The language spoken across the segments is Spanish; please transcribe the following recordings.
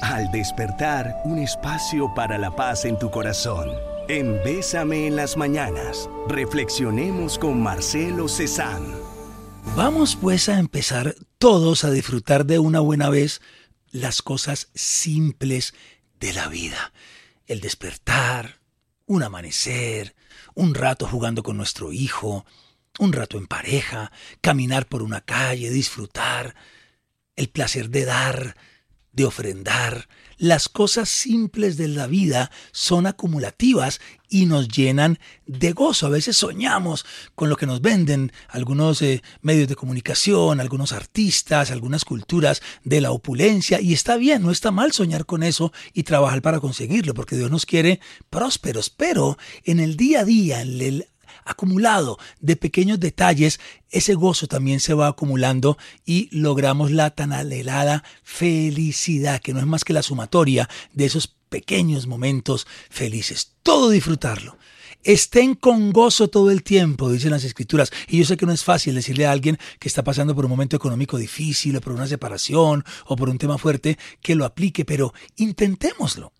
Al despertar, un espacio para la paz en tu corazón. En Bésame en las mañanas, reflexionemos con Marcelo Cezán. Vamos pues a empezar todos a disfrutar de una buena vez las cosas simples de la vida. El despertar, un amanecer, un rato jugando con nuestro hijo, un rato en pareja, caminar por una calle, disfrutar, el placer de dar, de ofrendar. Las cosas simples de la vida son acumulativas y nos llenan de gozo. A veces soñamos con lo que nos venden algunos eh, medios de comunicación, algunos artistas, algunas culturas de la opulencia y está bien, no está mal soñar con eso y trabajar para conseguirlo, porque Dios nos quiere prósperos, pero en el día a día, en el acumulado de pequeños detalles, ese gozo también se va acumulando y logramos la tan anhelada felicidad, que no es más que la sumatoria de esos pequeños momentos felices. Todo disfrutarlo. Estén con gozo todo el tiempo, dicen las escrituras. Y yo sé que no es fácil decirle a alguien que está pasando por un momento económico difícil, o por una separación, o por un tema fuerte, que lo aplique, pero intentémoslo.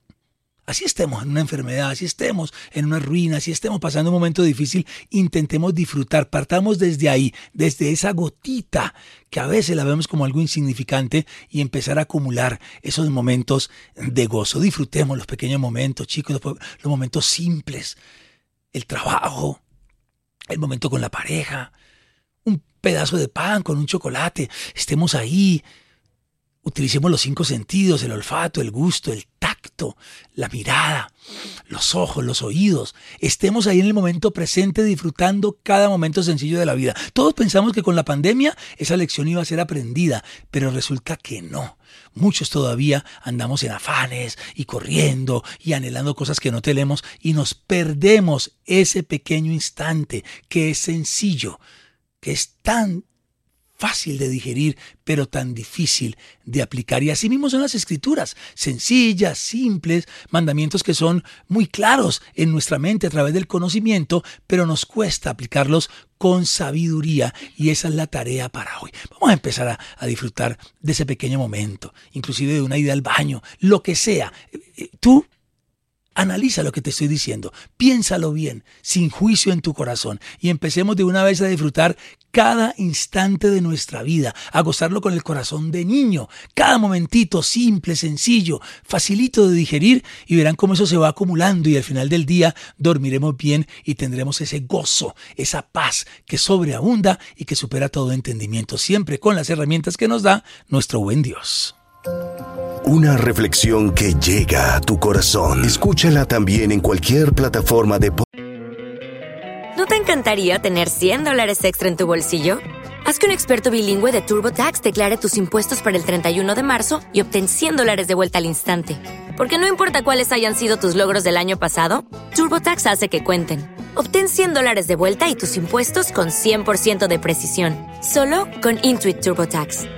Así estemos en una enfermedad, así estemos en una ruina, así estemos pasando un momento difícil, intentemos disfrutar, partamos desde ahí, desde esa gotita que a veces la vemos como algo insignificante y empezar a acumular esos momentos de gozo. Disfrutemos los pequeños momentos, chicos, los, momentos simples, el trabajo, el momento con la pareja, un pedazo de pan con un chocolate, estemos ahí, utilicemos los cinco sentidos, el olfato, el gusto, el la mirada, los ojos, los oídos. Estemos ahí en el momento presente disfrutando cada momento sencillo de la vida. Todos pensamos que con la pandemia esa lección iba a ser aprendida, pero resulta que no. Muchos todavía andamos en afanes y corriendo y anhelando cosas que no tenemos y nos perdemos ese pequeño instante que es sencillo, que es tan fácil de digerir, pero tan difícil de aplicar. Y así mismo son las escrituras, sencillas, simples, mandamientos que son muy claros en nuestra mente a través del conocimiento, pero nos cuesta aplicarlos con sabiduría y esa es la tarea para hoy. Vamos a empezar a, a disfrutar de ese pequeño momento, inclusive de una ida al baño, lo que sea. Eh, eh, tú Analiza lo que te estoy diciendo, piénsalo bien, sin juicio en tu corazón, y empecemos de una vez a disfrutar cada instante de nuestra vida, a gozarlo con el corazón de niño, cada momentito simple, sencillo, facilito de digerir, y verán cómo eso se va acumulando y al final del día dormiremos bien y tendremos ese gozo, esa paz que sobreabunda y que supera todo entendimiento, siempre con las herramientas que nos da nuestro buen Dios. Una reflexión que llega a tu corazón. Escúchala también en cualquier plataforma de ¿No te encantaría tener 100 dólares extra en tu bolsillo? Haz que un experto bilingüe de TurboTax declare tus impuestos para el 31 de marzo y obtén 100 dólares de vuelta al instante. Porque no importa cuáles hayan sido tus logros del año pasado, TurboTax hace que cuenten. Obtén 100 dólares de vuelta y tus impuestos con 100% de precisión, solo con Intuit TurboTax.